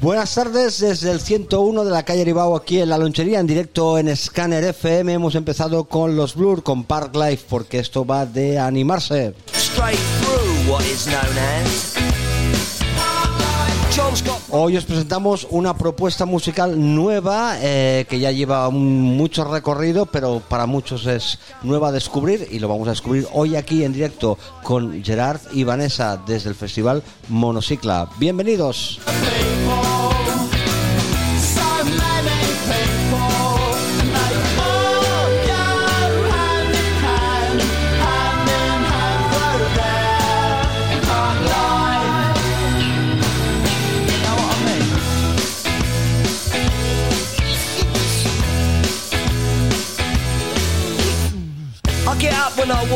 Buenas tardes desde el 101 de la calle Ribao aquí en la lonchería en directo en Scanner FM. Hemos empezado con los Blur, con Park Life, porque esto va de animarse. Hoy os presentamos una propuesta musical nueva eh, que ya lleva un- mucho recorrido, pero para muchos es nueva a descubrir y lo vamos a descubrir hoy aquí en directo con Gerard y Vanessa desde el festival Monocicla. Bienvenidos.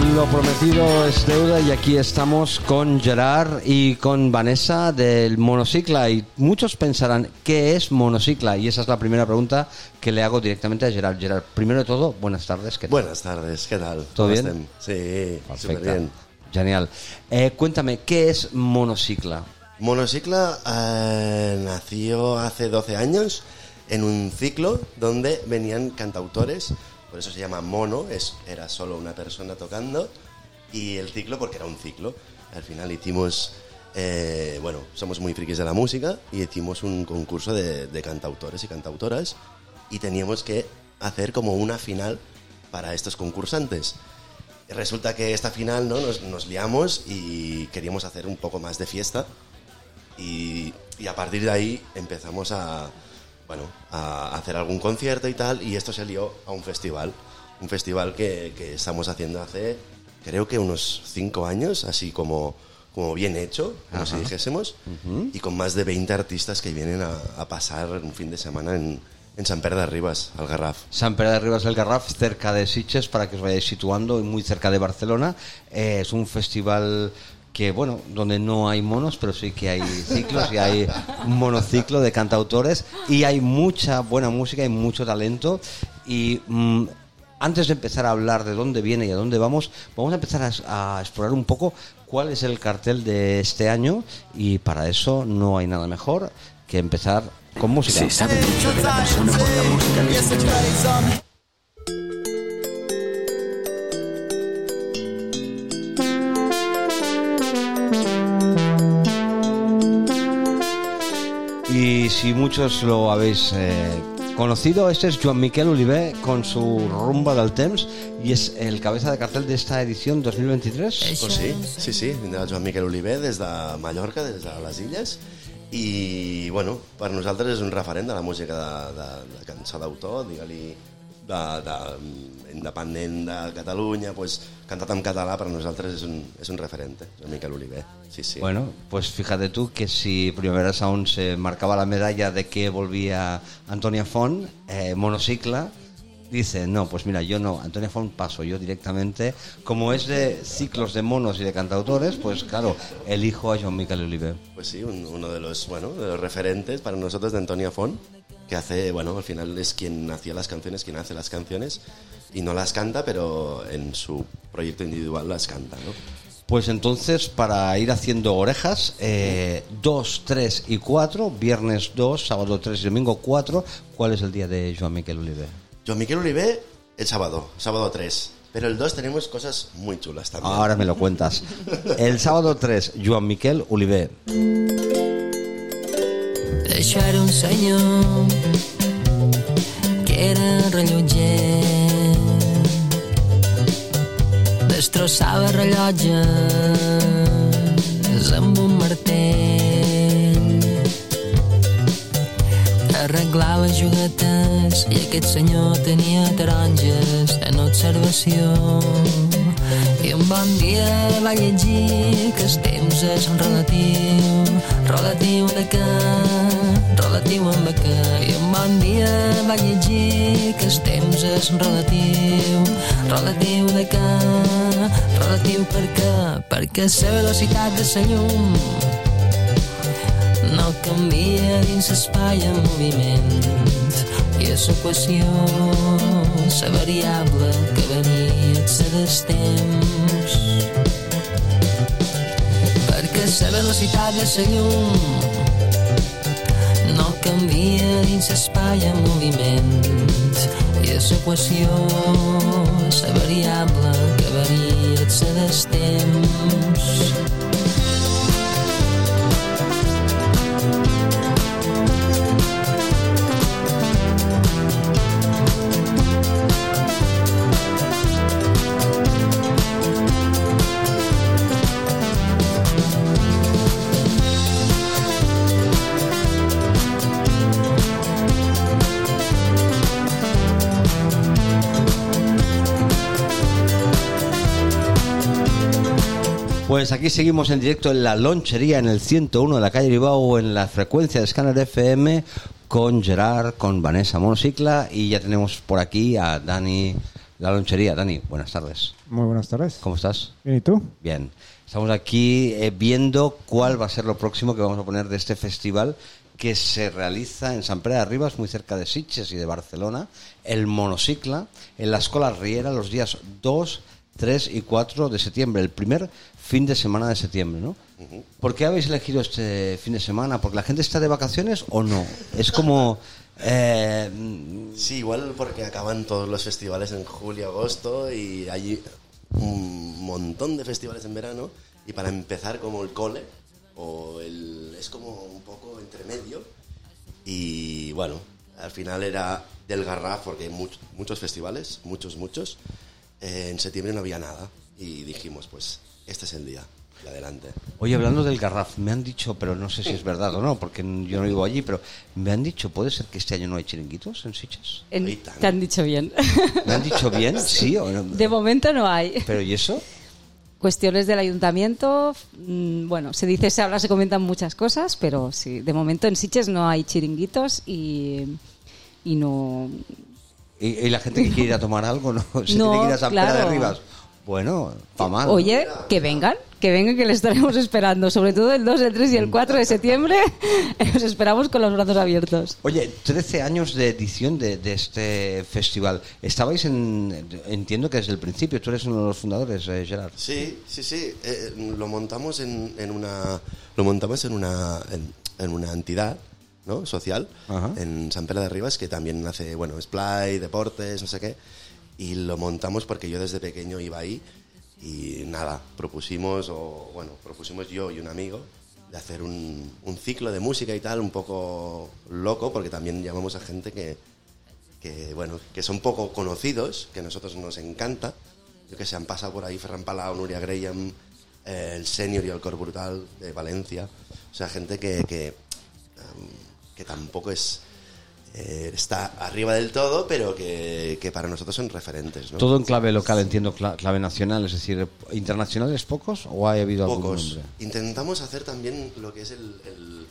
lo prometido es deuda y aquí estamos con Gerard y con Vanessa del Monocicla y muchos pensarán ¿qué es Monocicla? Y esa es la primera pregunta que le hago directamente a Gerard. Gerard, primero de todo, buenas tardes. ¿qué tal? Buenas tardes, ¿qué tal? ¿Todo ¿Cómo bien? Sí, súper bien. Genial. Eh, cuéntame, ¿qué es Monocicla? Monocicla eh, nació hace 12 años en un ciclo donde venían cantautores, por eso se llama mono, es, era solo una persona tocando, y el ciclo porque era un ciclo. Al final hicimos, eh, bueno, somos muy frikis de la música y hicimos un concurso de, cantautores y cantautoras y teníamos que hacer como una final para estos concursantes. Resulta que esta final ¿no? nos, nos liamos y queríamos hacer un poco más de fiesta y a partir de ahí empezamos a, bueno, a hacer algún concierto y tal y esto se lió a un festival, un festival que, que estamos haciendo hace creo que unos cinco años, así como, como bien hecho, como si dijésemos, y con más de 20 artistas que vienen a, a pasar un fin de semana en, en San Pere de Ribas, al Garraf. San Pere de Ribas del Garraf, cerca de Sitges, para que os vayáis situando, y muy cerca de Barcelona. Eh, es un festival que, bueno, donde no hay monos, pero sí que hay ciclos y hay un monociclo de cantautores y hay mucha buena música y mucho talento. Y mm, antes de empezar a hablar de dónde viene y a dónde vamos, vamos a empezar a, a explorar un poco cuál es el cartel de este año y para eso no hay nada mejor que empezar con música. Se sabe mucho de la persona por la música que Y si muchos lo habéis eh, conocido, este es Joan Miquel Oliver con su Rumba del Temps y es el cabeza de cartel de esta edición 2023. Pues sí, sí, sí, vindrà Joan Miquel Oliver des de Mallorca, des de les Illes, i, bueno, per nosaltres és un referent de la música de, de, de cançó d'autor, digue-li, de, de, independent de Catalunya, pues, cantat en català per nosaltres és un, és un referent, eh? Joan Miquel Oliver, sí, sí. Bueno, pues fíjate tú que si Primavera Sound se marcaba la medalla de que volvía Antonia Font, eh, monocicla, dice, no, pues mira, yo no, Antonia Font paso, yo directamente, como es de ciclos de monos y de cantautores, pues claro, elijo a Joan Miquel Oliver. Pues sí, un- uno de los, bueno, de los referentes para nosotros de Antonia Font, que hace, bueno, al final es quien hacía las canciones, quien hace las canciones, y no las canta, pero en su proyecto individual las canta, ¿no? Pues entonces, para ir haciendo orejas, 2, 3 y 4, viernes 2, sábado 3 y domingo 4, ¿cuál es el día de Joan Miquel Oliver? Joan Miquel Oliver el sábado, sábado 3. Pero el 2 tenemos cosas muy chulas también. Ahora me lo cuentas. El sábado 3, Joan Miquel Oliver. Això era un senyor que era rellotger. Destrossava rellotges amb un martell. Arreglava juguetes i aquest senyor tenia taronges en observació. I un bon dia va llegir que el temps és relatiu, relatiu de què, què. I un bon dia va llegir que el temps és relatiu, relatiu de què, relatiu per què, perquè la velocitat de la llum no canvia dins l'espai en moviment. I és l'equació la variable que varia se des temps. Perquè la velocitat de la llum no canvia dins l'espai en moviment i és l'equació la variable que varia des temps Pues aquí seguimos en directo en la lonchería en el 101 de la calle Bilbao en la frecuencia de Scanner FM con Gerard, con Vanessa Monocicla y ya tenemos por aquí a Dani la lonchería. Dani, buenas tardes. Muy buenas tardes. ¿Cómo estás? Bien, ¿y tú? Bien. Estamos aquí eh, viendo cuál va a ser lo próximo que vamos a poner de este festival que se realiza en San Pere de Ribas, muy cerca de Sitges y de Barcelona, el Monocicla, en la Escola Riera, los días 2, 3 y 4 de septiembre, el primer fin de semana de septiembre, ¿no? ¿Por qué habéis elegido este fin de semana? ¿Porque la gente está de vacaciones o no? Es como... eh, Sí, igual porque acaban todos los festivales en julio, agosto y hay un montón de festivales en verano y para empezar como el cole o el es como un poco entre medio y bueno, al final era del Garraf porque hay much- muchos festivales, muchos, muchos. Eh, en septiembre no había nada y dijimos pues este es el día y adelante. Oye, hablando del Garraf, me han dicho, pero no sé si es verdad o no, porque yo no vivo allí, pero me han dicho, ¿puede ser que este año no hay chiringuitos en tan. te han dicho bien. ¿Me han dicho bien? Sí o no? De momento no hay. ¿Pero y eso? Cuestiones del ayuntamiento, mm, bueno, se dice, se habla, se comentan muchas cosas, pero sí, de momento en Siches no hay chiringuitos y, y no... ¿Y, y la gente que quiere ir a tomar algo, no? ¿Se No, tiene que ir a San Pedro de claro. Rivas? Bueno, pa' mal. ¿no? Oye, que vengan, que vengan, que les estaremos esperando, sobre todo el 2, el 3 y el 4 de septiembre, los esperamos con los brazos abiertos. Oye, 13 años de edición de, de este festival. Estabais en. Entiendo que desde el principio, tú eres uno de los fundadores, eh, Gerard. Sí, sí, sí. eh, lo montamos en, en una lo montamos en una en, en una entidad ¿no? social Ajá. en San Pedro de Rivas que también hace bueno splay, deportes, no sé qué. Y lo montamos porque yo desde pequeño iba ahí y nada, propusimos o bueno propusimos yo y un amigo de hacer un, un ciclo de música y tal un poco loco porque también llamamos a gente que que bueno, que son poco conocidos, que a nosotros nos encanta. Yo que sé, han pasado por ahí Ferran Palau, Nuria Graham, eh, el Senior y el Cor Brutal de Valencia. O sea, gente que, que, em, que tampoco es eh, está arriba del todo, pero que, que para nosotros son referentes. ¿no? Todo en clave local, entiendo, cla- clave nacional, es decir, internacionales pocos o ha habido algún Pocos. nombre? Intentamos hacer también lo que es el, el-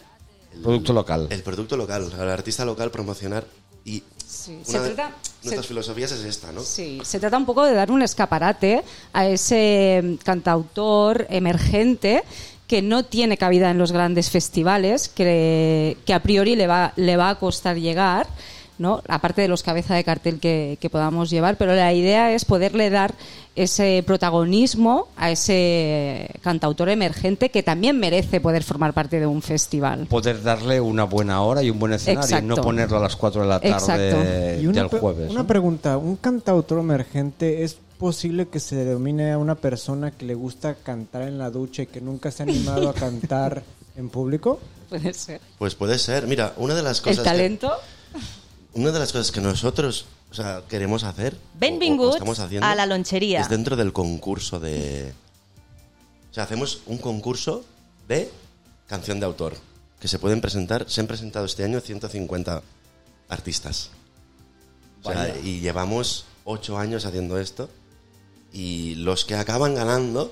el- Producto local. El producto local, al artista local promocionar y Sí, una se de nuestras se- filosofías es esta, ¿no? Sí, se trata un poco de dar un escaparate a ese cantautor emergente que no tiene cabida en los grandes festivales, que, que a priori le va, le va a costar llegar, ¿no? Aparte de los cabeza de cartel que, que podamos llevar, pero la idea es poderle dar ese protagonismo a ese cantautor emergente que también merece poder formar parte de un festival. Poder darle una buena hora y un buen escenario y no Exacto. ponerlo a las 4 de la tarde Exacto. Y una, del jueves. una ¿no? pregunta, ¿un cantautor emergente es posible que se denomine a una persona que le gusta cantar en la ducha y que nunca se ha animado a cantar en público? Puede ser. Pues puede ser. Mira, una de las cosas. El que- talento. una de las cosas que nosotros o sea, queremos hacer. estamos haciendo, a la lonchería. Es dentro del concurso de. O sea, hacemos un concurso de canción de autor. Que se pueden presentar. Se han presentado este año 150 artistas. O sea, y llevamos ocho años haciendo esto. Y los que acaban ganando,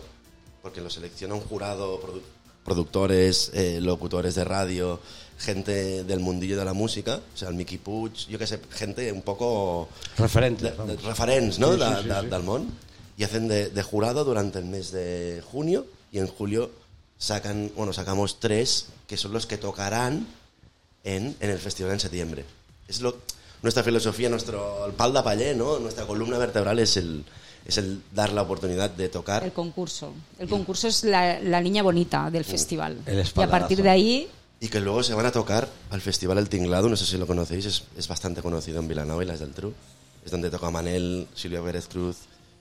porque lo selecciona un jurado, produ- productores, eh, locutores de radio, gente del mundillo de la música, o sea, el Mickey Puig, yo qué sé, gente un poco... Referente. de, de referents, no?, de, del món. Y hacen de, de jurado durante el mes de junio y en julio sacan, bueno, sacamos tres que son los que tocarán en, en el festival en septiembre. Es lo, nuestra filosofía, nuestro el pal de paller, ¿no? Nuestra columna vertebral es el, es el dar la oportunidad de tocar. El concurso. El concurso es la, la niña bonita del festival. El y a partir de ahí, Y que luego se van a tocar al Festival El Tinglado, no sé si lo conocéis, es, es bastante conocido en Vilanova y las del Tru. Es donde toca Manel, Silvia Pérez Cruz.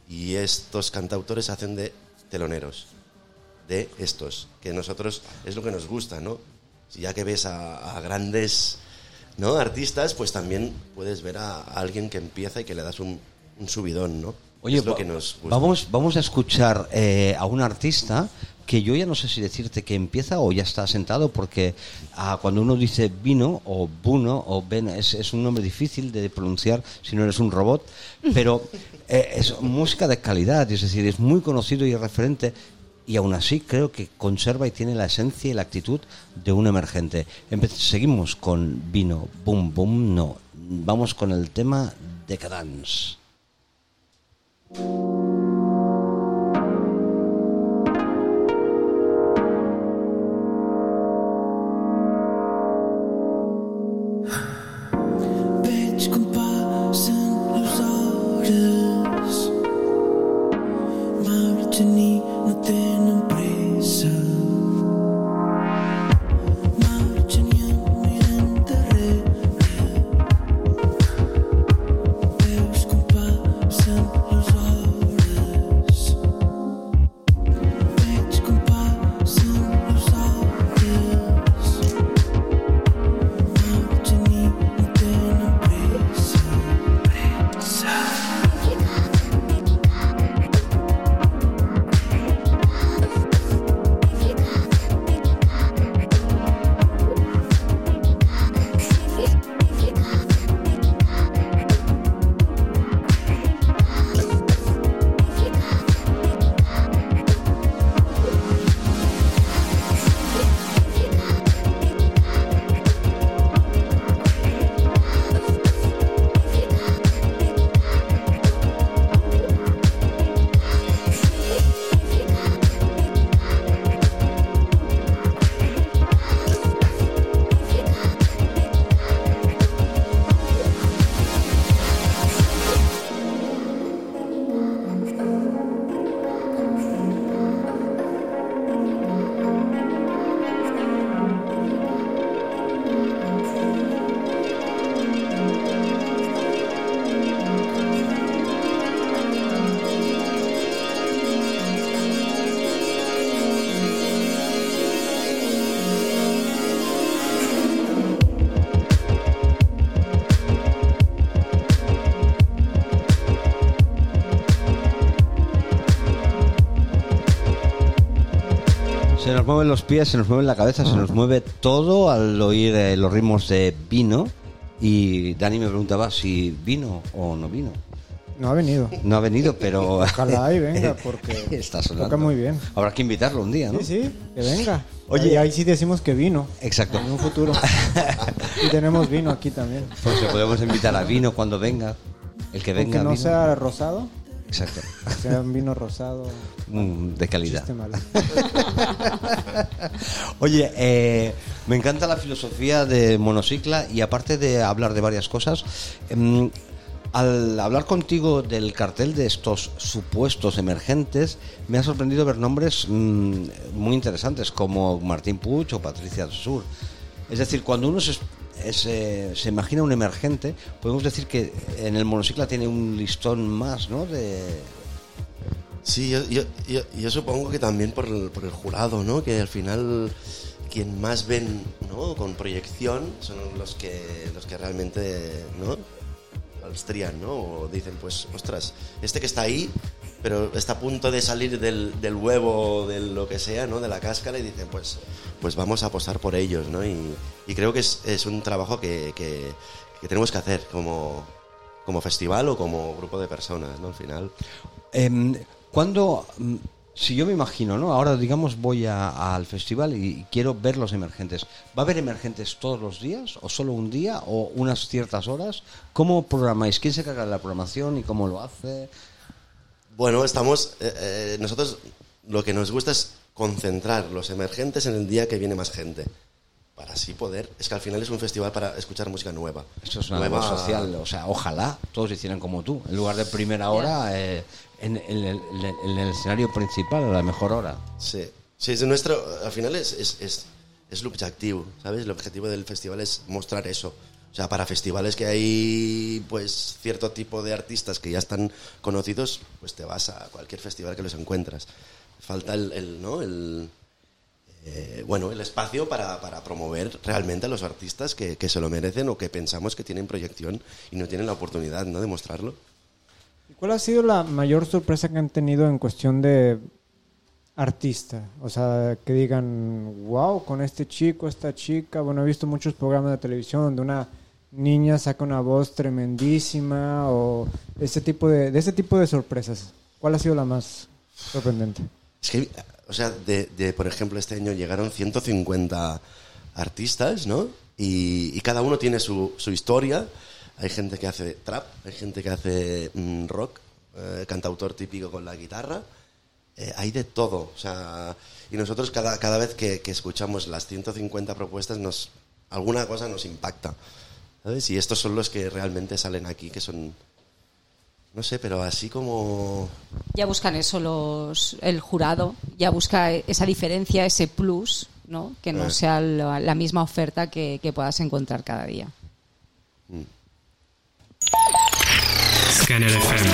Y estos cantautores hacen de teloneros. De estos. Que nosotros es lo que nos gusta, ¿no? Si ya que ves a, a grandes ¿no? artistas, pues también puedes ver a, a alguien que empieza y que le das un, un subidón, ¿no? Oye, es lo va- que nos gusta. vamos, vamos a escuchar eh, a un artista que yo ya no sé si decirte que empieza o ya está sentado, porque ah, cuando uno dice vino o buno o ben, es, es un nombre difícil de pronunciar si no eres un robot, pero eh, es música de calidad, es decir, es muy conocido y referente. Y aún así creo que conserva y tiene la esencia y la actitud de un emergente. Empe- seguimos con vino, boom, boom, no. Vamos con el tema Decadence. Veig mueven los pies, se nos mueve la cabeza, se nos mueve todo al oír eh, los ritmos de vino. Y Dani me preguntaba si vino o no vino. No ha venido. No ha venido, pero. Ojalá venga, porque está sonando. toca muy bien. Habrá que invitarlo un día, ¿no? Sí, sí, que venga. Oye. Oye, ahí sí decimos que vino. Exacto. En un futuro. y tenemos vino aquí también. Pues le podemos invitar a vino cuando venga. El que venga. Aunque no vino. sea rosado, Exacto. sea un vino rosado. Mm, de calidad. Oye, eh, Me encanta la filosofía de Monocicla y aparte de hablar de varias cosas, em, al hablar contigo del cartel de estos supuestos emergentes, me ha sorprendido ver nombres mm, muy interesantes como Martín Puig o Patricia Sur. Es decir, cuando uno se, se imagina un emergente, podemos decir que en el monocicla tiene un listón más, ¿no? De, Sí, yo, yo, supongo que también por el, por el jurado, ¿no? Que al final quien más ven, ¿no? Con proyección son los que los que realmente, ¿no? ¿no? O dicen, pues, ostras, este que está ahí, pero está a punto de salir del, del huevo, de lo que sea, ¿no? De la cáscara y dicen, pues, pues vamos a apostar por ellos, ¿no? Y, creo que es, un trabajo que, tenemos que hacer como, como festival o como grupo de personas, ¿no? Al final. Mm, si yo me imagino, ¿no? Ahora, digamos, voy al festival y quiero ver los emergentes. ¿Va a haber emergentes todos los días? ¿O solo un día? ¿O unas ciertas horas? ¿Cómo programáis? ¿Quién se carga de la programación y cómo lo hace? Bueno, estamos. eh, eh, nosotros lo que nos gusta es concentrar los emergentes en el día que viene más gente. Para así poder. Es que al final es un festival para escuchar música nueva. Eso es una Nueva- social. O sea, ojalá todos hicieran como tú. En lugar de primera hora, eh, en, en el, en el escenario principal, a la mejor hora. Sí. Sí, es nuestro. Al final es, es, es, es l'objectiu, ¿sabes? El objetivo del festival es mostrar eso. O sea, para festivales que hay pues cierto tipo de artistas que ya están conocidos, pues te vas a cualquier festival que los encuentras. Falta el, ¿no? el, eh, bueno, el espacio para, para promover realmente a los artistas que, que se lo merecen o que pensamos que tienen proyección y no tienen la oportunidad ¿no? de mostrarlo. ¿Y ¿Cuál ha sido la mayor sorpresa que han tenido en cuestión de artista? O sea, que digan, wow, con este chico, esta chica. Bueno, he visto muchos programas de televisión donde una niña saca una voz tremendísima o ese tipo de, de ese tipo de sorpresas. ¿Cuál ha sido la más sorprendente? Es que, o sea, de, por ejemplo, este año llegaron 150 artistas, ¿no? Y, y cada uno tiene su, su historia. Hay gente que hace trap, hay gente que hace mm, rock, eh, cantautor típico con la guitarra. Eh, hay de todo. O sea, y nosotros cada, cada vez que, que escuchamos las 150 propuestas, nos, alguna cosa nos impacta. ¿Sabes? Y estos son los que realmente salen aquí, que son... No sé, pero así como... Ya buscan eso los, el jurado, ya busca esa diferencia, ese plus, ¿no? Que no Eh. sea la, la misma oferta que, que puedas encontrar cada día. Scanner FM.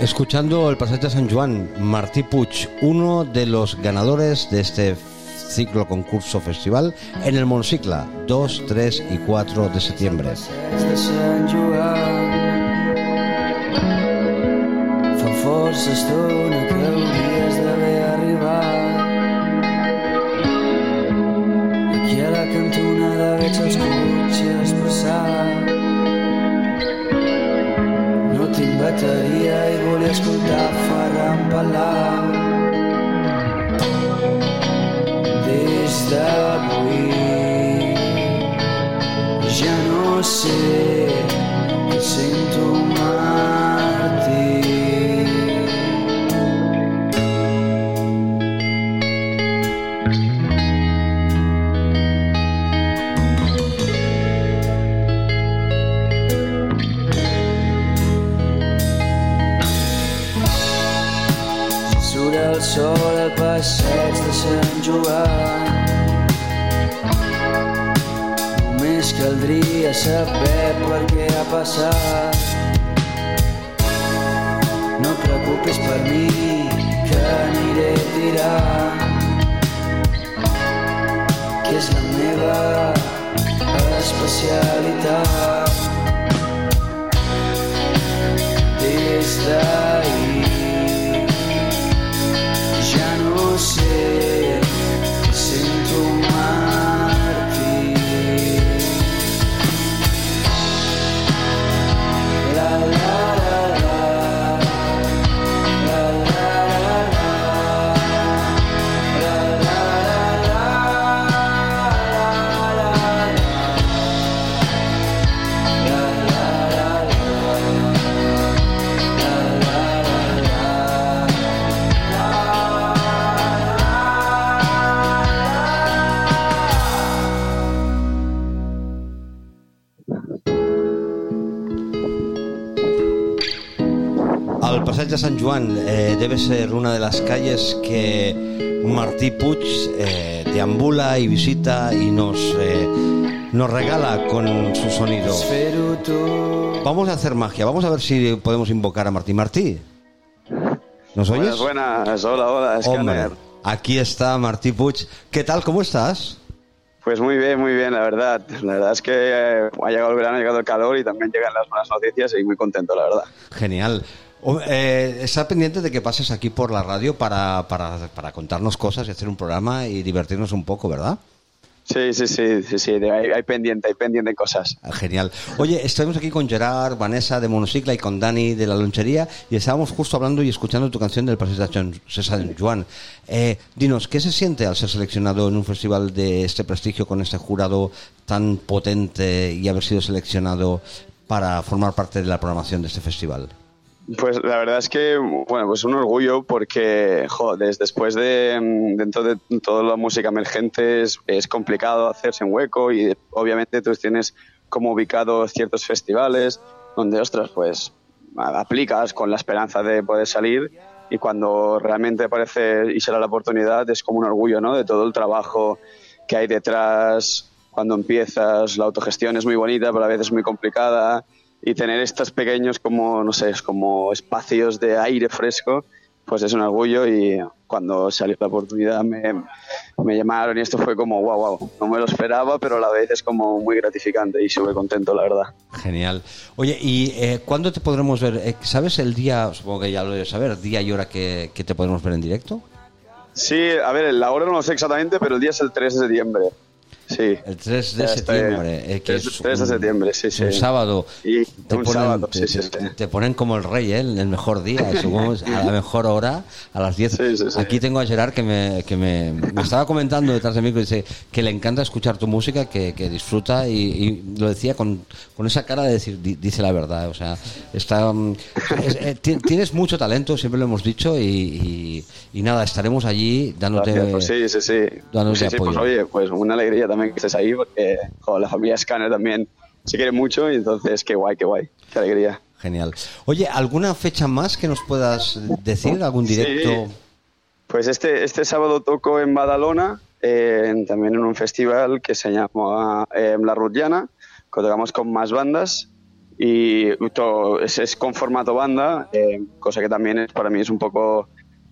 Escuchando el pasaje de San Juan, Martí Puig, uno de los ganadores de este ciclo concurso festival en el Monocicla, 2, 3 y 4 de septiembre. a bateria i volia escoltar Ferran Palau. Des d'avui ja no sé que sento Martí. Sol al passeig de Sant Joan Només caldria saber per què ha passat. No et preocupis per mi, que aniré tirant. Que és la meva especialitat. Des calles de San Juan eh, debe ser una de las calles que Martí Puig eh, deambula y visita y nos, eh, nos regala con su sonido. Vamos a hacer magia, vamos a ver si podemos invocar a Martí. Martí, ¿nos oyes? Buenas, buenas. Hola, hola, Hombre, Scanner. aquí está Martí Puig. ¿Qué tal? ¿Cómo estás? Pues muy bien, muy bien, la verdad. La verdad es que eh, ha llegado el verano, ha llegado el calor y también llegan las buenas noticias y muy contento, la verdad. Genial. Eh, está pendiente de que pases aquí por la radio para, para, para contarnos cosas y hacer un programa y divertirnos un poco, ¿verdad? Sí, sí, sí, sí, sí, hay, hay pendiente, hay pendiente cosas. Ah, Genial. Oye, estamos aquí con Gerard, Vanessa de Monocicla y con Dani de la lonchería y estábamos justo hablando y escuchando tu canción del Paseo de San- San Juan. Eh, dinos, ¿qué se siente al ser seleccionado en un festival de este prestigio con este jurado tan potente y haber sido seleccionado para formar parte de la programación de este festival? Pues la verdad es que, bueno, pues un orgullo porque, joder, después de, mm, dentro de toda la música emergente es, complicado hacerse un hueco y obviamente tú tienes como ubicados ciertos festivales donde, ostras, pues aplicas con la esperanza de poder salir y cuando realmente aparece y será la oportunidad es como un orgullo, ¿no? De todo el trabajo que hay detrás cuando empiezas, la autogestión es muy bonita, pero a veces muy complicada y tener estos pequeños como, no sé, como espacios de aire fresco, pues es un orgullo y cuando salió la oportunidad me, me llamaron y esto fue como, wow, wow, no me lo esperaba, pero a la vez es como muy gratificante y súper contento, la verdad. Genial. Oye, ¿y eh, cuándo te podremos ver? Eh, ¿Sabes el día, supongo que ya lo debes saber, día y hora que, que te podremos ver en directo? Sí, a ver, la hora no lo sé exactamente, pero el día es el 3 de septiembre. Sí. El 3 de septiembre. eh, que El es 3 de un- septiembre, sí, sí. Un sábado. Y Te un ponen, sábado, te, sí, sí, te- te ponen como el rey, ¿eh? El mejor día, según a la mejor hora, a las 10. Sí, sí, sí. Aquí tengo a Gerard que, me, que me, me estaba comentando detrás de mí que dice que le encanta escuchar tu música, que, que disfruta y, y lo decía con, con esa cara de decir, di- dice la verdad. O sea, está, mm, es- eh, ti- tienes mucho talento, siempre lo hemos dicho, y, y- y nada, estaremos allí dándote. Gracias, pues sí, sí, sí. dándote pues apoyo. oye, pues una alegría también que estés ahí, porque joder, la familia Scanner también se quiere mucho y entonces qué guay, qué guay, qué alegría. Genial. Oye, ¿alguna fecha más que nos puedas decir? ¿Algún directo? Sí. Pues este, este sábado toco en Badalona, eh, también en un festival que se llama eh, La Rutllana, que tocamos con más bandas y todo, es, es con formato banda, eh, cosa que también es- para mí es un poco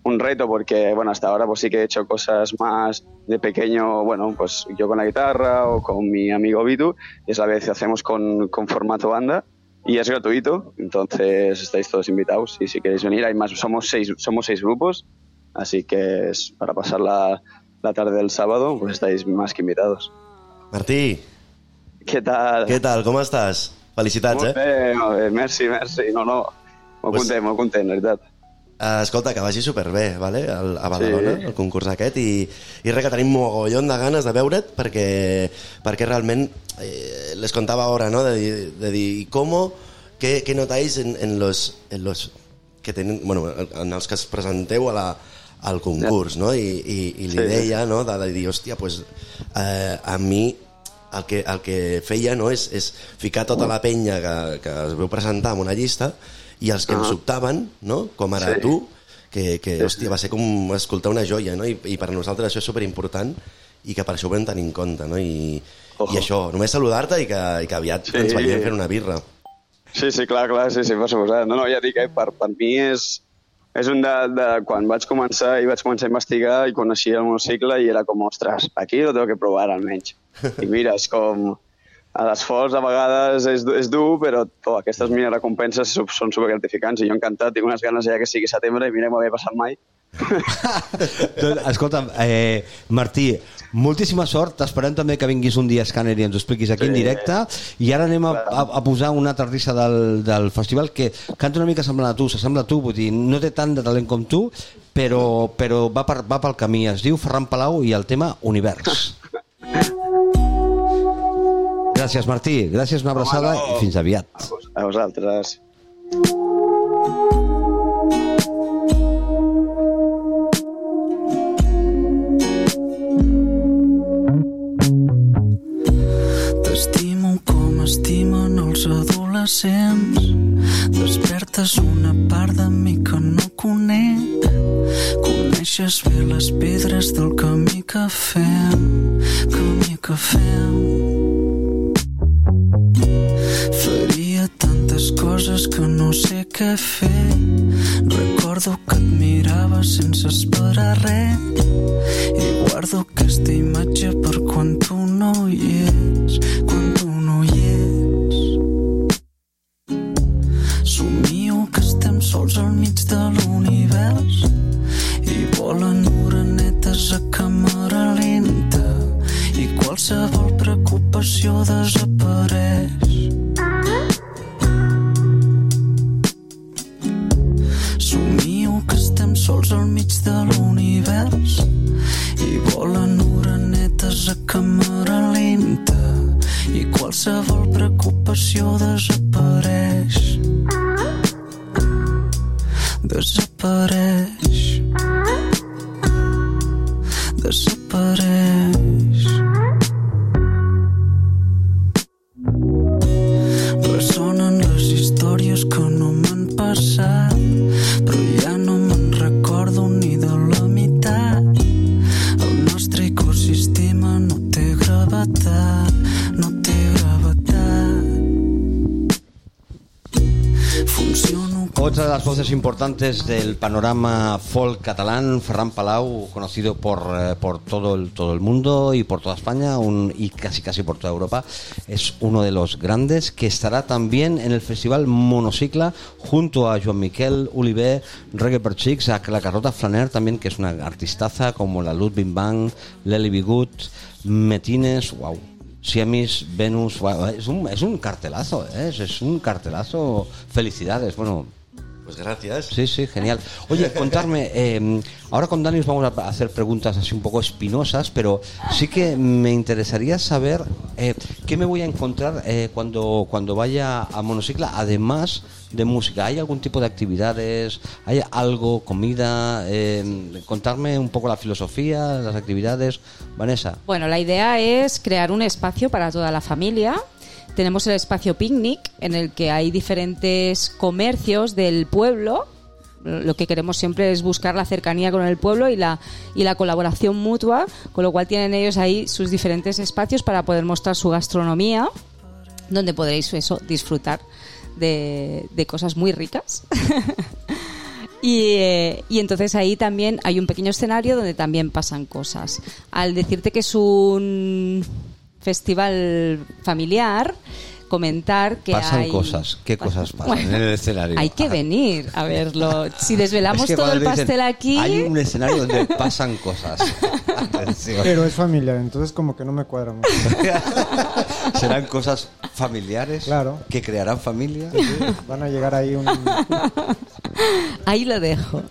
un reto porque, bueno, hasta ahora pues sí que he hecho cosas más de pequeño, bueno, pues yo con la guitarra o con mi amigo Vitu, y esa vez hacemos con, con formato banda y es gratuito, entonces estáis todos invitados y si queréis venir, hay más, somos seis, somos seis grupos, así que es para pasar la, la tarde del sábado, pues estáis más que invitados. Martí, Què tal? què tal? Com estàs? Felicitats, Molt eh? bé, molt bé, merci, merci, no, no, molt Pues- content, molt content, la veritat. Uh, escolta, que vagi superbé, vale? El, a Badalona, Sí. el concurs aquest, i, i res, que tenim mogollon de ganes de veure't, perquè, perquè realment, eh, les contaba ahora, ¿no? De, dir- de dir, ¿y cómo, qué, qué notáis en, en los, en los que tenen, bueno, en els que es presenteu a la, al concurs, no? I, i, i li Sí. deia, no?, de, de dir, hòstia, pues, eh, a mi el que, el que feia no, és, és ficar tota la penya que, que es veu presentar en una llista i els que Ah. ens optaven, no? com ara Sí. tu, que, que hòstia, va ser com escoltar una joia, no? I, i per nosaltres això és superimportant i que per això ho vam tenir en compte, no? I, Ojo. i això, només saludar-te i, que, i que aviat Sí. ens veiem fent una birra. Sí, sí, clar, clar, sí, sí, per suposat. No, no, ja dic, eh, per, per mi és, és un de, de... Quan vaig començar i vaig començar a investigar i coneixia el monocicle i era com, ostres, aquí lo tengo que provar almenys. I mira, és com... a L'esforç a vegades és, és dur, però oh, aquestes mini recompenses són supergratificants i jo encantat, tinc unes ganes ja que sigui setembre i mira, m'ho havia passat mai. Doncs, escolta'm, eh, Martí, moltíssima sort. T'esperem també que vinguis un dia a Scanner i ens ho expliquis aquí Sí. en directe. I ara anem a, a, a posar una altra risa del, del festival que canta una mica semblant a tu, s'assembla a tu, vull dir, no té tant de talent com tu, però, però va, per, va pel camí. Es diu Ferran Palau i el tema Univers. Gràcies, Martí. Gràcies, una abraçada Home, no. i fins aviat. A vosaltres. T'estimo com estimen els adolescents. Despertes una part de mi que no veies bé les pedres del camí que fem, camí que fem. Tantes coses que no sé què fer. Recordo que et mirava sense esperar res i guardo aquesta imatge per quan tu no hi ets, quan tu importantes del panorama folk catalán, Ferran Palau, conocido por, eh, por todo, el, todo el mundo y por toda España y casi casi por toda Europa, es uno de los grandes que estará también en el festival Monocicla junto a Joan Miquel Oliver, Reggae per Chicks, a la Carlota Flaner también, que es una artistaza como la Ludwig Bang, Lely Bigut, Metines, wow. Siamis, Venus, es un, cartelazo, ¿eh? es un cartelazo. Felicidades, bueno, Pues gracias. Sí, sí, genial. Oye, contarme, eh, ahora con Dani os vamos a hacer preguntas así un poco espinosas, pero sí que me interesaría saber eh, qué me voy a encontrar eh, cuando, cuando vaya a Monocicla, además de música. ¿Hay algún tipo de actividades? ¿Hay algo, comida? Eh, contarme un poco la filosofía, las actividades. Vanessa. Bueno, la idea es crear un espacio para toda la familia. Tenemos el espacio picnic en el que hay diferentes comercios del pueblo. Lo que queremos siempre es buscar la cercanía con el pueblo y la, y la colaboración mutua, con lo cual tienen ellos ahí sus diferentes espacios para poder mostrar su gastronomía, donde podréis eso, disfrutar de, de cosas muy ricas. Y, eh, y entonces ahí también hay un pequeño escenario donde también pasan cosas. Al decirte que es un festival familiar, comentar que pasan hay... cosas. ¿Qué cosas pasan Bueno, en el escenario? Hay que venir a verlo. Si desvelamos Es que todo el dicen, pastel aquí... Hay un escenario donde pasan cosas. Atención. Pero es familiar, entonces como que no me cuadra mucho. Serán cosas familiares Claro. que crearán familia. Van a llegar ahí un... Ahí lo dejo.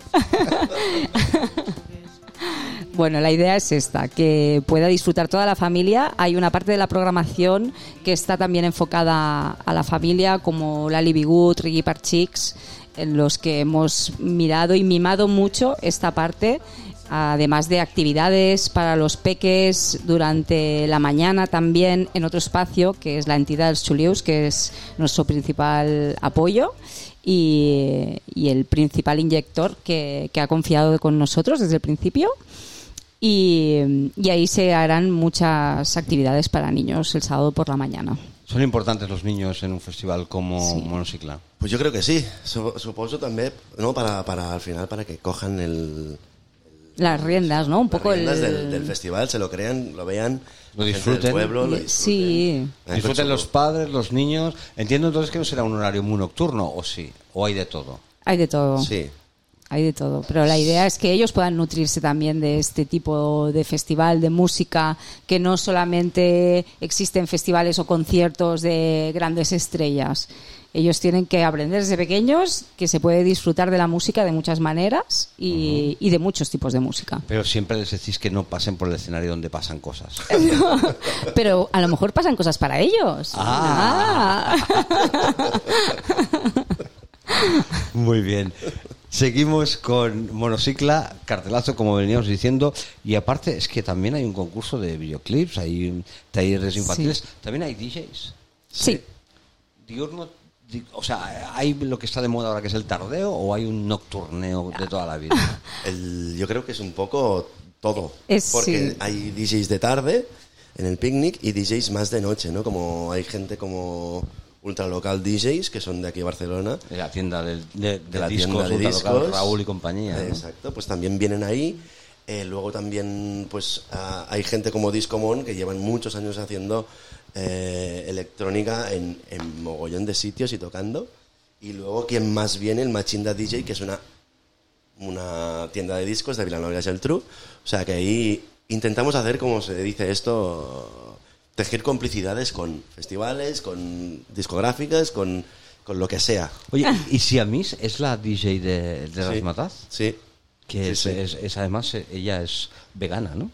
Bueno, la idea es esta, que pueda disfrutar toda la familia. Hay una parte de la programación que está también enfocada a la familia, como Lali Bigut, Riggy Parchix, en los que hemos mirado y mimado mucho esta parte, además de actividades para los peques durante la mañana también en otro espacio, que es la entidad del Chulius, que es nuestro principal apoyo y, el principal inyector que ha confiado con nosotros desde el principio. Y, y ahí se harán muchas actividades para niños el sábado por la mañana. Son importantes los niños en un festival como Sí. Monocicla. Pues yo creo que sí. Su- suposo també, no, para, para al final, para que cojan el, Las riendas, ¿no? Un poco las riendas el... del, del festival, se lo crean, lo vean, Lo disfruten. del pueblo, lo disfruten. Sí. Disfruten los padres, los niños. Entiendo entonces que no será un horario muy nocturno, ¿o sí? ¿O hay de todo? Hay de todo. Sí. Hay de todo, pero la idea es que ellos puedan nutrirse también de este tipo de festival, de música, que no solamente existen festivales o conciertos de grandes estrellas. Ellos tienen que aprender desde pequeños que se puede disfrutar de la música de muchas maneras y, y de muchos tipos de música. Pero siempre les decís que no pasen por el escenario donde pasan cosas. Pero a lo mejor pasan cosas para ellos. Ah. Muy bien. Seguimos con Monocicla, cartelazo, como veníamos diciendo. Y aparte, es que también hay un concurso de videoclips, hay talleres infantiles. También hay DJs. Sí. Diurno, di- o sea, ¿hay lo que está de moda ahora que es el tardeo o hay un nocturneo de toda la vida? El- yo creo que es un poco todo. Es- porque sí. hay DJs de tarde en el picnic y DJs más de noche, ¿no? Como hay gente como ultralocal DJs que son de aquí de Barcelona. De la tienda del, de, de la discos, tienda de ultralocal, discos. Raúl y compañía. ¿no? Exacto, pues también vienen ahí. Eh, luego también pues ah, hay gente como Discomon que llevan muchos años haciendo eh, electrónica en, en mogollón de sitios y tocando. Y luego quien más viene, el Machinda DJ, que es una, una tienda de discos de Vilanova y Geltrú. O sea que ahí intentamos hacer, como se dice esto, tejer complicidades con festivales, con discográficas, con, con lo que sea. Oye, ¿y si Amis es la DJ de, de Sí. Razmataz? Sí. Que Sí, es, sí. es- es además, eh, ella es vegana, ¿no?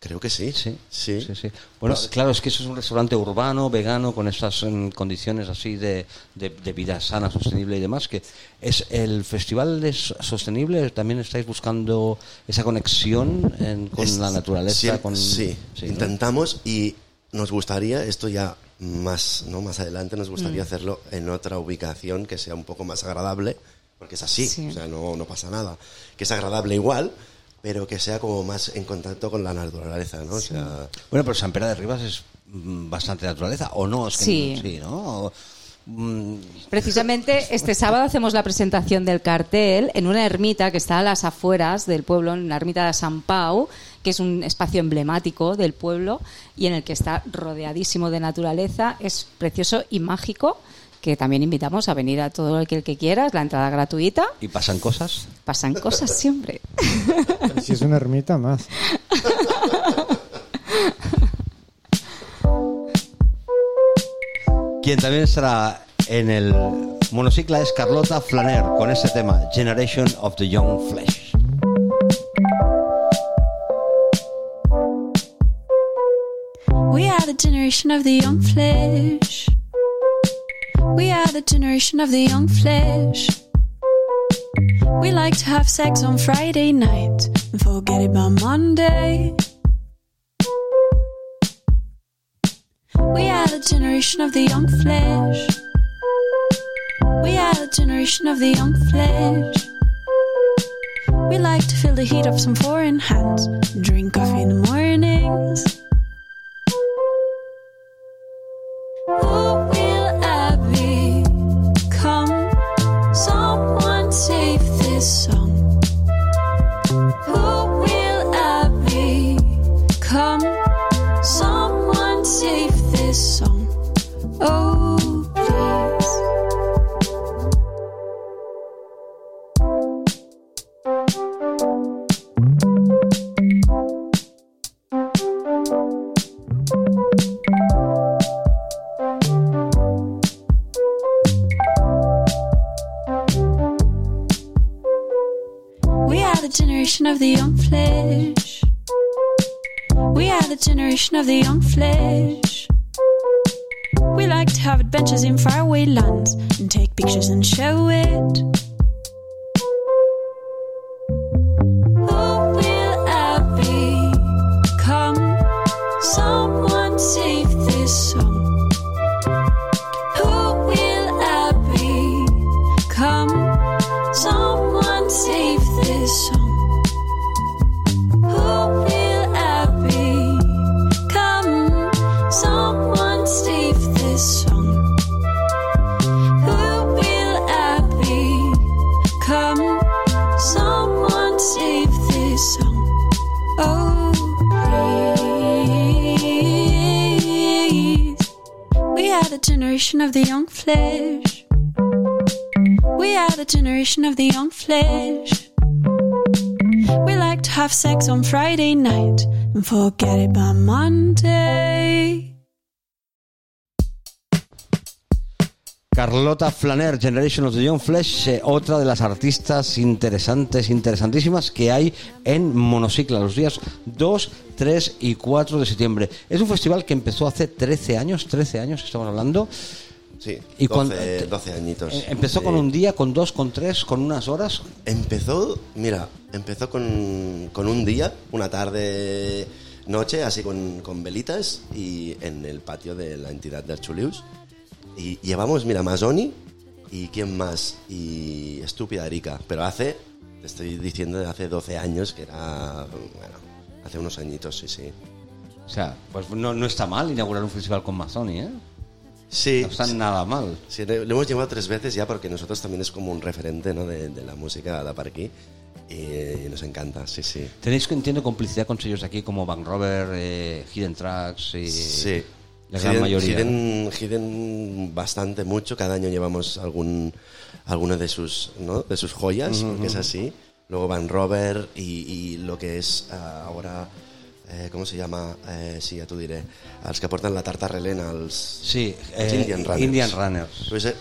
Creo que sí. Sí, Sí. sí. Bueno, Pues- claro, es que eso es un restaurante urbano, vegano, con estas mm, condiciones así de, de, de vida sana, sostenible y demás, que es el festival es sostenible, también estáis buscando esa conexión en- con Es- la naturaleza, con sí, ¿no? intentamos y nos gustaría, esto ya más, ¿no? más adelante, nos gustaría Mm. hacerlo en otra ubicación que sea un poco más agradable, porque es así, Sí. o sea, no, no pasa nada. Que es agradable igual, pero que sea como más en contacto con la naturaleza, ¿no? O sea, Bueno, pero San Pera de Rivas es mm, bastante naturaleza, ¿o no? Es que Sí. sí, ¿no? O, mm, Precisamente este sábado hacemos la presentación del cartel en una ermita que está a las afueras del pueblo, en la ermita de San Pau, que es un espacio emblemático del pueblo y en el que está rodeadísimo de naturaleza. Es precioso y mágico, que también invitamos a venir a todo el que, el que quiera, es la entrada gratuita. ¿Y pasan cosas? Pasan cosas siempre. Si es una ermita más. Quien también estará en el monocicla es Carlota Flaner con este tema, Generation of the Young Flesh. The generation of the young flesh. We are the generation of the young flesh. We like to have sex on Friday night and forget by Monday. We are the generation of the young flesh. We are the generation of the young flesh. We like to feel the heat of some foreign hands drink coffee in the mornings. Generation of the young flesh. We like to have adventures in faraway lands and take pictures and show it. Generation of the young flesh. We are the generation of the young flesh. We like to have sex on Friday night and forget it by Monday. Carlota Flaner, Generation of the Young Flesh, eh, otra de las artistas interesantes, interesantísimas que hay en Monocicla los días 2, 3 y 4 de septiembre. Es un festival que empezó hace 13 años, 13 años estamos hablando. sí, Y 12, cuando- 12 añitos. Eh, Empezó Sí. con un día, con dos, con tres, con unas horas. Empezó, mira, empezó con, con un día, una tarde, noche, así con, con velitas y en el patio de la entidad del Chulius. Y llevamos, mira, Masoni y quién más, y Estúpida Erika, pero hace, te estoy diciendo, de hace 12 años, que era, bueno, hace unos añitos, sí, sí. O sea, pues no, no está mal inaugurar un festival con Mazzoni, ¿eh? Sí. No está nada mal. Sí, le hemos llevado tres veces ya porque nosotros también es como un referente ¿no? de, de la música de por aquí y, nos encanta, sí, sí. Tenéis, entiendo, complicidad con sellos aquí como Bank Rover, eh, Hidden Tracks y Sí. La gran mayoría. Bastante mucho, cada año llevamos algún alguna de sus ¿no? de sus joyas, porque es así. Luego Van Rover y, y lo que es ah, ahora eh, ¿cómo se llama? Eh, sí, ja t'ho diré. Els que porten la tarta relena, els, Sí, els eh, Indian Runners. Indian Runners. Pues, eh,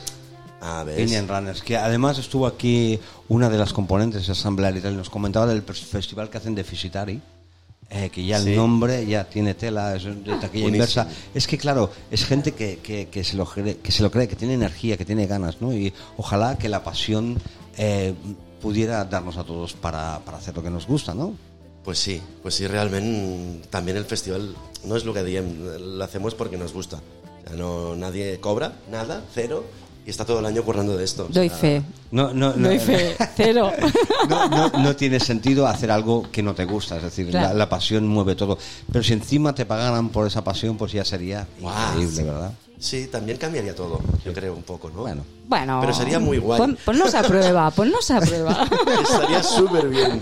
ah. Indian Runners, que además estuvo aquí una de las componentes y tal, y nos comentaba del festival que hacen de Fisitari, eh, que ya Sí. el nombre ya tiene tela, es de taquilla inversa. Es que claro, es gente que, que, que se lo cree, que se lo cree, que tiene energía, que tiene ganas, ¿no? Y ojalá que la pasión eh, pudiera darnos a todos para, para hacer lo que nos gusta, ¿no? Pues sí, pues sí, realmente también el festival no es lo que diem, lo hacemos porque nos gusta. O sea, no, nadie cobra nada, cero, y está todo el año currando de esto. o Doy sea, fe. No, no, no, Doy fe. Cero. no, no, no tiene sentido hacer algo que no te gusta, es decir, Claro. la, la pasión mueve todo. Pero si encima te pagaran por esa pasión, pues ya sería increíble, ¿verdad? Sí, también cambiaría todo, yo creo un poco, ¿no? Bueno. Bueno. Pero sería muy guay. Pon- ponnos a prueba, ponnos a prueba. Estaría súper bien.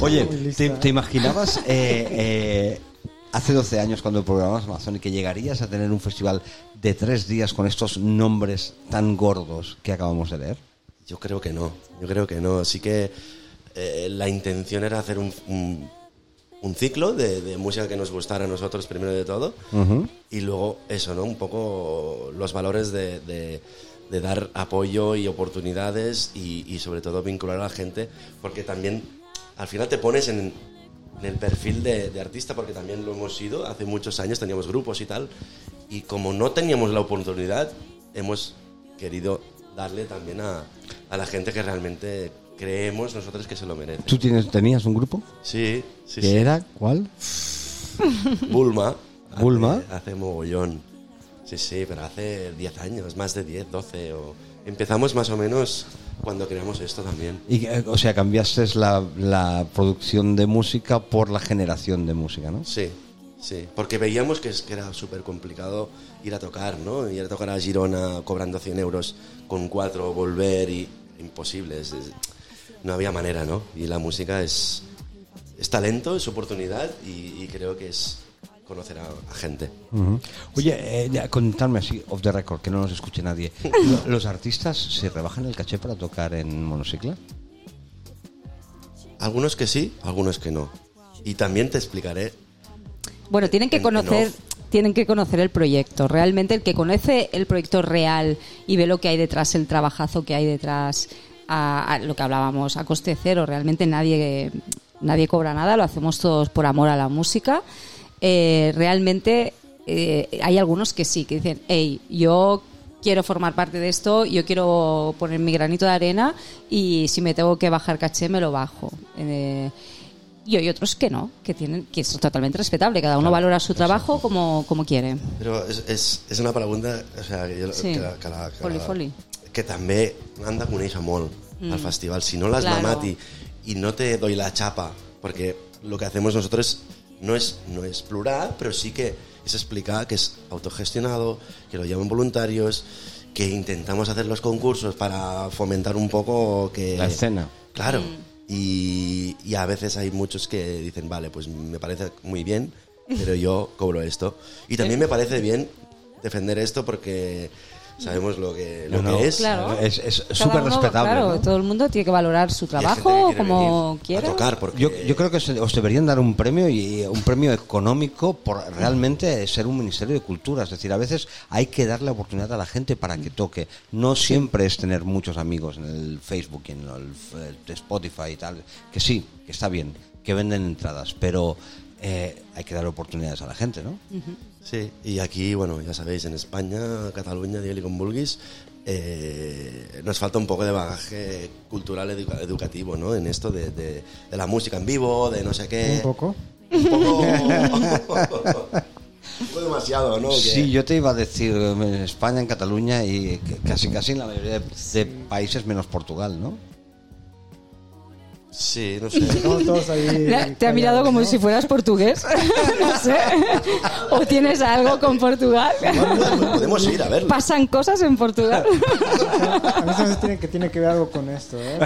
Oye, ¿te, te imaginabas eh, eh, hace 12 años cuando programabas Amazon y que llegarías a tener un festival de tres días con estos nombres tan gordos que acabamos de leer? Yo creo que no, yo creo que no. Así que eh, la intención era hacer un, un, un ciclo de, de música que nos gustara a nosotros primero de todo y luego eso, ¿no? Un poco los valores de, de- de dar apoyo y oportunidades y, y sobre todo vincular a la gente porque también al final te pones en, en el perfil de, de artista porque también lo hemos sido, hace muchos años teníamos grupos y tal y como no teníamos la oportunidad hemos querido darle también a, a la gente que realmente creemos nosotros que se lo merece. ¿Tú tienes, tenías un grupo? Sí, sí, ¿Qué sí. era? ¿Cuál? Bulma. Bulma. Hace, hace mogollón. Sí, sí, pero hace 10 años, más de 10, 12. O... Empezamos más o menos cuando creamos esto también. Y, eh, o sea, cambiaste la, la producción de música por la generación de música, ¿no? Sí, sí. Porque veíamos que, es, que era súper complicado ir a tocar, ¿no? Ir a tocar a Girona cobrando 100 euros con cuatro, volver y. Imposible. es- es- no había manera, ¿no? Y la música es, es talento, es oportunidad y, y creo que es conocer a, a gente. Ujú. Oye, eh, ya, contadme así, off the record, que no nos escuche nadie. Lo- ¿Los artistas se rebajan el caché para tocar en monocicla? Algunos que sí, algunos que no. Y también te explicaré. Bueno, tienen que En- conocer, tienen que conocer el proyecto. Realmente el que conoce el proyecto real y ve lo que hay detrás, el trabajazo que hay detrás, a, a lo que hablábamos, a coste cero. Realmente nadie, nadie cobra nada, lo hacemos todos por amor a la música. Eh, realmente eh, hay algunos que sí, que dicen, hey, yo quiero formar parte de esto, yo quiero poner mi granito de arena y si me tengo que bajar caché me lo bajo. Eh, y hay otros que no, que tienen que es totalmente respetable. Cada uno valora su trabajo como, como quiere. Però és, és, és una pregunta o sea, que, jo, Sí. que, la- que, la, que, Foli, la- foli. que també han de conèixer molt Mm. al festival. Si no l'has Claro. mamat y, y no te doy la chapa, porque lo que hacemos nosotros no es, no es plural, pero sí que es explicar que es autogestionado, que lo llaman voluntarios, que intentamos hacer los concursos para fomentar un poco que... La escena. Claro. Y, y a veces hay muchos que dicen, vale, pues me parece muy bien, pero yo cobro esto. Y también me parece bien defender esto porque sabemos lo que, lo No, no, que es. Claro. Es súper respetable. Claro, ¿no? todo el mundo tiene que valorar su que trabajo como quiera. A tocar, porque Yo, yo creo que se- os deberían dar un premio y un premio económico por realmente ser un ministerio de cultura. Es decir, a veces hay que darle oportunidad a la gente para que toque. No siempre es tener muchos amigos en el Facebook y en el Spotify y tal. Que sí, que está bien, que venden entradas, pero eh, hay que dar oportunidades a la gente, ¿no? Sí, y aquí, bueno, ya sabéis, en España, Cataluña, digue-li com vulguis, eh, nos falta un poco de bagaje cultural educa- educativo, ¿no? En esto de, de- de la música en vivo, de no sé qué. Un poco. Un poco. demasiado, ¿no? Sí, yo te iba a decir en España, en Cataluña y que casi casi en la mayoría de, de países menos Portugal, ¿no? Sí, no sé. Todos ahí Te ha mirado como callados, si fueras portugués. no sé. O tienes algo con Portugal. Podemos ir a verlo. Pasan cosas en Portugal. A mí se me hace tiene que tiene que ver algo con esto. ¿eh?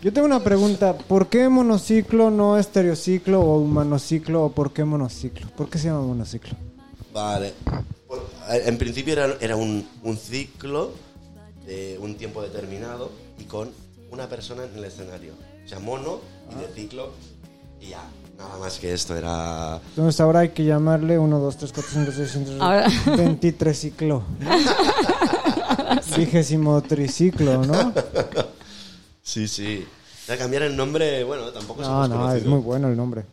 Yo tengo una pregunta. ¿Por qué monociclo no estereociclo o humanociclo? ¿O por qué monociclo? ¿Por qué se llama monociclo? Vale. En principio era, era un, un ciclo de un tiempo determinado y con una persona en el escenario. O sea, mono y de ciclo y ya. Nada más que esto era... Entonces ahora hay que llamarle 1, 2, 3, 4, 5, 6, 7, Ahora- 23 ciclo. Vigésimo triciclo, ¿no? Sí, sí. Sea, cambiar el nombre, bueno, tampoco No, somos no, es conocidos. muy bueno el nombre.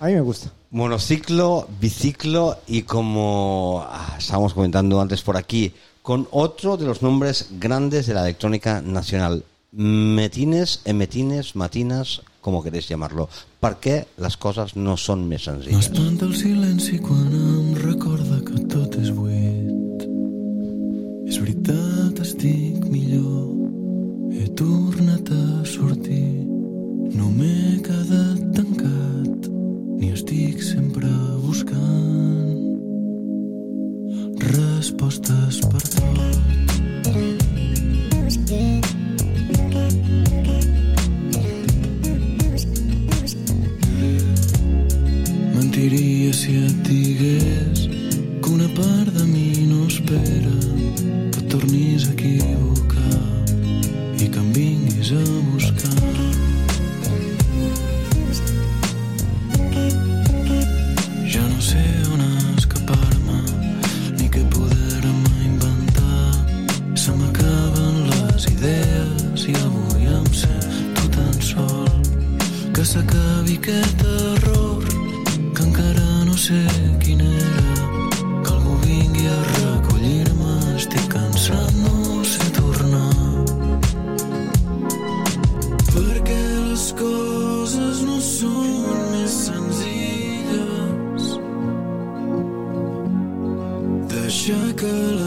A mí me gusta. Monociclo, biciclo y como ah, estábamos comentando antes por aquí, con otro de los nombres grandes de la electrónica nacional. Metines, emetines, matinas, como queréis llamarlo. Perquè les coses no són més senzilles. girl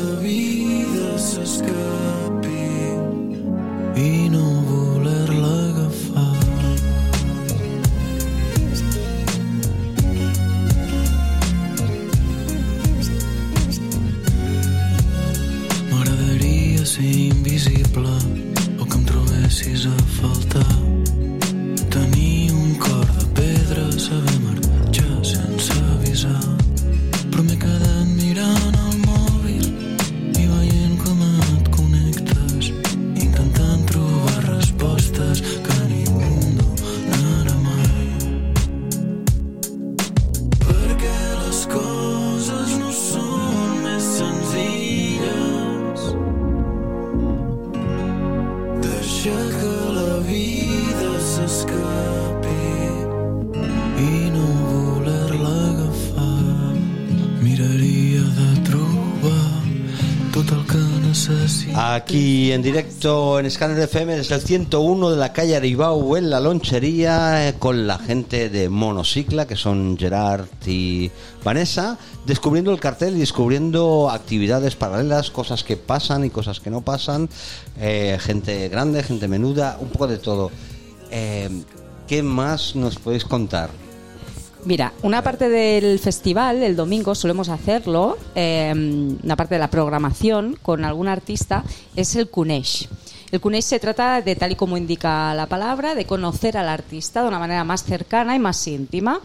en directo en Scanner FM desde el 101 de la calle Aribau en la lonchería eh, con la gente de Monocicla que son Gerard y Vanessa descubriendo el cartel y descubriendo actividades paralelas, cosas que pasan y cosas que no pasan, eh, gente grande, gente menuda, un poco de todo. Eh, ¿Qué más nos podéis contar? Mira, una parte del festival, el domingo, solemos hacerlo, eh, una parte de la programación con algún artista, es el Kunesh. El Kunesh se trata de, tal y como indica la palabra, de conocer al artista de una manera más cercana y más íntima.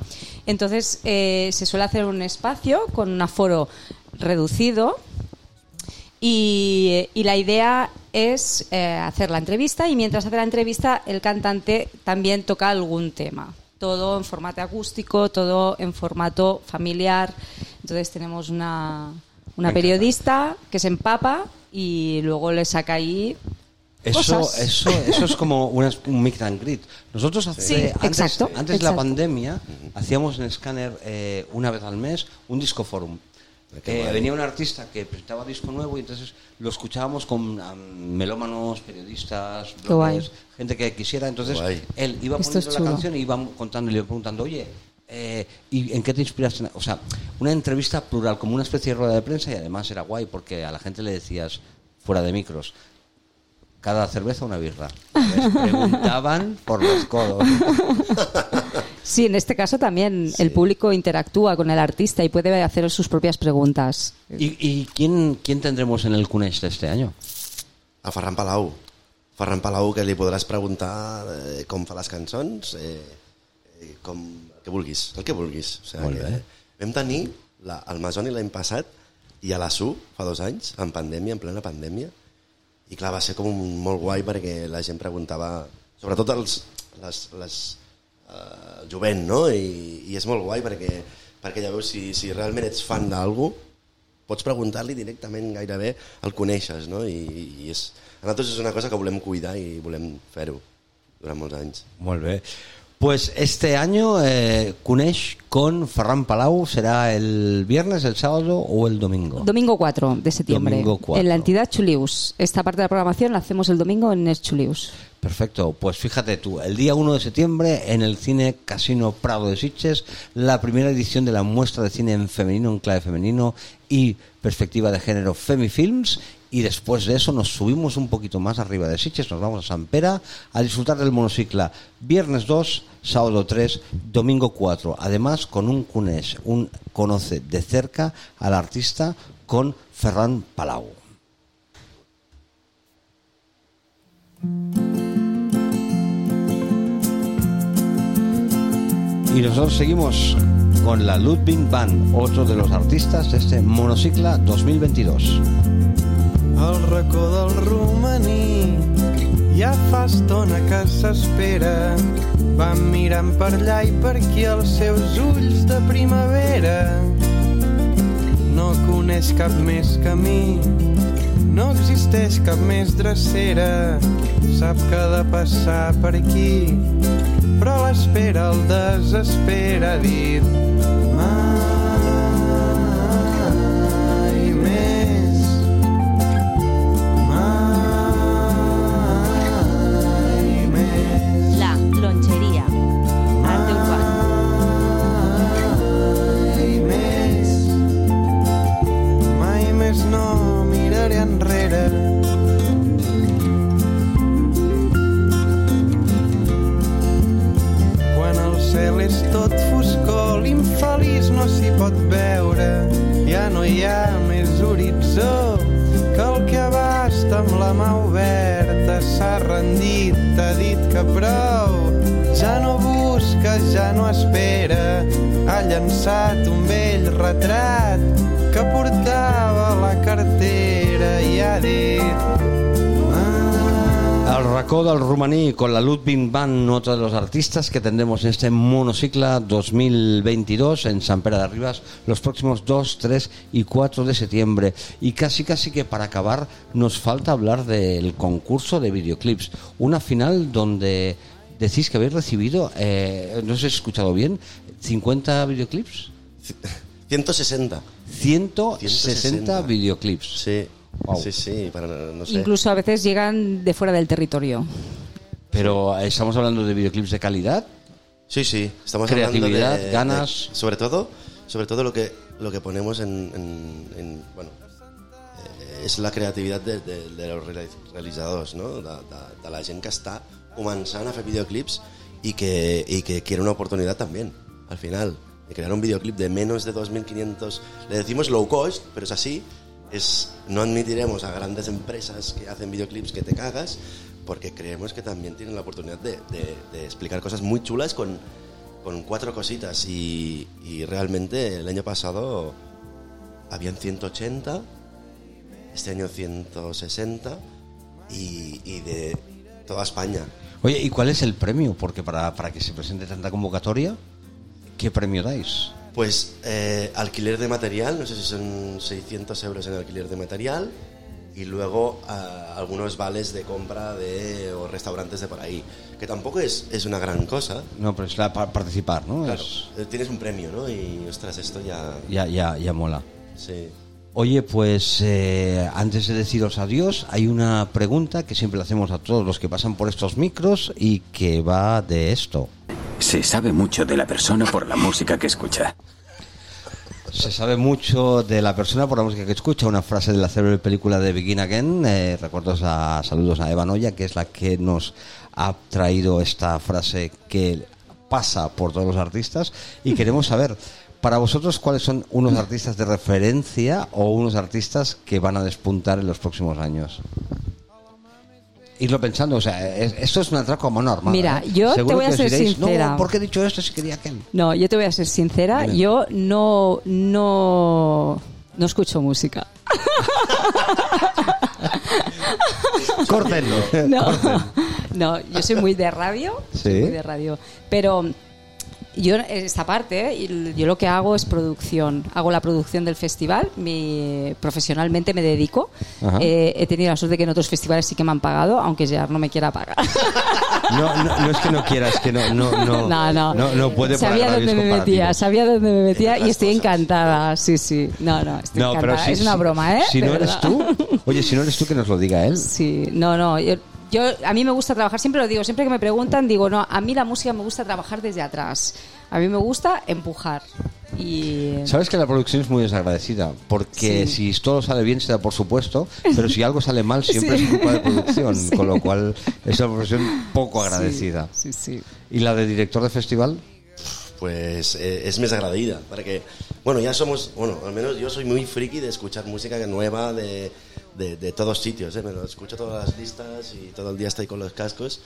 Entonces, eh, se suele hacer un espacio con un aforo reducido, y, y la idea es eh, hacer la entrevista y mientras hace la entrevista el cantante también toca algún tema. Todo en formato acústico, todo en formato familiar. Entonces tenemos una, una periodista que se empapa y luego le saca ahí Eso, eso, eso es como una- un meet and greet. Nosotros hace- Sí, antes, exacto, antes de la pandemia hacíamos en Scanner eh, una vez al mes un disco forum. Eh, venía un artista que presentaba disco nuevo y entonces lo escuchábamos con am, melómanos, periodistas, bloggers, gente que quisiera. Entonces Guay. él iba Esto poniendo la chulo. canción y iba contando y le iba preguntando, oye, Eh, ¿Y en qué te inspiraste? O sea, una entrevista plural, como una especie de rueda de prensa y además era guay porque a la gente le decías, fuera de micros, cada cerveza una birra. Les preguntaban por los codos. Sí, en este caso también el público interactúa con el artista y puede hacer sus propias preguntas. ¿Y, y quién, quién tendremos en el Cunex de este año? A Ferran Palau. Ferran Palau, que li podràs preguntar eh, com fa les cançons, eh, eh, com el que vulguis, el que vulguis. O sigui, Molt que, bé. vam tenir la, el Masoni l'any passat i a la SU fa dos anys, en pandèmia, en plena pandèmia, i clar, va ser com un, molt guai perquè la gent preguntava, sobretot els, les, les eh, jovent, no? I, I és molt guai perquè, perquè ja veus, si, si realment ets fan d'algú, pots preguntar-li directament gairebé el coneixes, no? I, i és, a nosaltres és una cosa que volem cuidar i volem fer-ho durant molts anys. Molt bé. Pues este año eh, Cunex con Ferran Palau será el viernes, el sábado o el domingo. Domingo 4 de septiembre. Domingo 4. En la entidad Chulius. Esta parte de la programación la hacemos el domingo en Es Chulius. Perfecto, pues fíjate tú, el día 1 de septiembre en el Cine Casino Prado de Sitges, la primera edición de la muestra de cine en femenino, en clave femenino y perspectiva de género Femifilms. Y después de eso nos subimos un poquito más arriba de Sitges, nos vamos a San Pera a disfrutar del monocicla viernes 2, sábado 3, domingo 4. Además con un cunés, un conoce de cerca al artista con Ferran Palau. Y nosotros seguimos con la Ludwig Band, otro de los artistas de este monocicla 2022. Al racó del romaní ja fa estona que s'espera. Van mirant per allà i per aquí els seus ulls de primavera. No coneix cap més camí no existeix cap més drecera. Sap que ha de passar per aquí però l'espera el desespera dit mai més La lonchería. Arte mai més mai més no miraré enrere llançat un vell retrat que portava la cartera i ha dit Al Racó del Rumaní con la Ludwig Band, otro de los artistas que tendremos en este monocicla 2022 en San Pedro de Rivas los próximos 2, 3 y 4 de septiembre. Y casi casi que para acabar nos falta hablar del concurso de videoclips. Una final donde decís que habéis recibido, eh, no si he escuchado bien, 50 videoclips. 160. 160 videoclips. Sí, Wow. sí, sí, para, no sé. Incluso a veces llegan de fuera del territorio. Pero eh, estamos hablando de videoclips de calidad. Sí, sí, estamos Creatividad, hablando de, ganas. de- sobre todo, sobre todo lo que lo que ponemos en, en- en- bueno, eh, és la creativitat de, de, de los reali- realitzadors, no? de, de, de la gent que està començant a fer videoclips i que, y que quiere una oportunidad también, al final, de crear un videoclip de menos de 2.500, le decimos low cost, pero es así, es, no admitiremos a grandes empresas que hacen videoclips que te cagas, porque creemos que también tienen la oportunidad de, explicar cosas muy chulas con, cuatro cositas y, y realmente el año pasado habían 180, este año 160 y, y de toda España. Oye, ¿y cuál es el premio? Porque para, para que se presente tanta convocatoria, ¿qué premio dais? Pues eh, alquiler de material, no sé si son 600 euros en alquiler de material y luego ah, algunos vales de compra de o restaurantes de por ahí, que tampoco es, es una gran cosa. No, pero es la, para participar, ¿no? Claro, Es- eh, tienes un premio, ¿no? Y ostras, esto ya... ya, ya, ya mola. Sí. Oye, pues eh, antes de deciros adiós, hay una pregunta que siempre le hacemos a todos los que pasan por estos micros y que va de esto. Se sabe mucho de la persona por la música que escucha. Se sabe mucho de la persona por la música que escucha. Una frase de la célebre película de Begin Again. Eh, recuerdos a saludos a Eva Noya, que es la que nos ha traído esta frase que pasa por todos los artistas. Y queremos saber, para vosotros, cuáles son unos artistas de referencia o unos artistas que van a despuntar en los próximos años. Irlo pensando, o sea, es- esto es un atraco mano armada. Mira, ¿eh? yo te Seguro voy a ser diréis, sincera. No, ¿por qué he dicho esto si quería aquel? No, yo te voy a ser sincera, Dime. yo no, no, no escucho música. Córtenlo. No, no, yo soy muy de radio, soy Sí. muy de radio, pero yo esta parte, yo lo que hago es producción, hago la producción del festival, mi, profesionalmente me dedico. Eh, he tenido la suerte de que en otros festivales sí que me han pagado, aunque ya no me quiera pagar. No, no, no es que no quieras, es que no, no, no, No, no. no, no puede sabía dónde me metía, sabía dónde me metía y estoy encantada. Sí, sí. No, no, estoy No, pero encantada. si, es una broma, ¿eh? Si De no eres verdad. tú, oye, si no eres tú, que nos lo diga él. Sí, no, no. Yo, yo- a mí me gusta trabajar, siempre lo digo, siempre que me preguntan, digo, no, a mí la música me gusta trabajar desde atrás. A mí me gusta empujar. Y. Sabes que la producción es muy desagradecida, porque Sí. si todo sale bien, se da por supuesto, pero si algo sale mal, siempre Sí. es culpa de producción, Sí. con lo cual es una profesión poco agradecida. Sí, sí. ¿Y la de director de festival? Pues eh, es més agradida, perquè, bueno, ya somos, bueno, al menos yo soy muy friki de escuchar música nueva de, de, de todos sitios, ¿eh? me lo escucho todas las listas y todo el día estoy con los cascos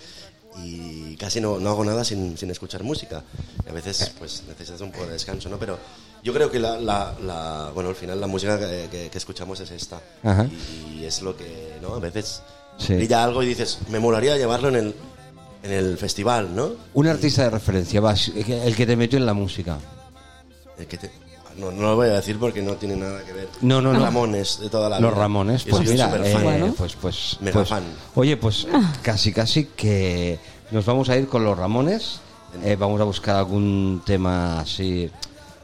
y casi no, no hago nada sin, sin escuchar música. Y a veces pues necesitas un poco de descanso, ¿no? Pero yo creo que la, la, la- bueno, al final la música que, que- que escuchamos es esta. Ajá. Y, y es lo que, ¿no? A veces Sí. brilla algo y dices, me molaría llevarlo en el, en el festival, ¿no? Un artista de referencia, vas, el que te metió en la música. El que te- no, no lo voy a decir porque no tiene nada que ver. No, no, no. Ramones de toda la Los vida. Ramones, Yo pues mira, eh, Bueno. pues, pues, Mega pues, fan. Oye, pues casi, casi que nos vamos a ir con los Ramones. Eh, vamos a buscar algún tema así,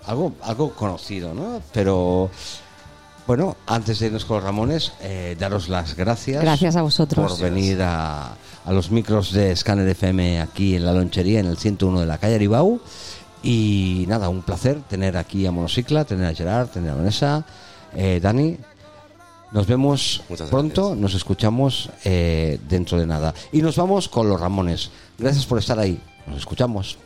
algo, algo conocido, ¿no? Pero bueno, antes de irnos con los Ramones, eh, daros las gracias. Gracias a vosotros. por venir a, a los micros de Scanner FM aquí en la lonchería, en el 101 de la calle Aribau. Y nada, un placer tener aquí a Monocicla, tener a Gerard, tener a Vanessa, eh, Dani. Nos vemos pronto, nos escuchamos eh, dentro de nada. Y nos vamos con los Ramones. Gracias por estar ahí. Nos escuchamos.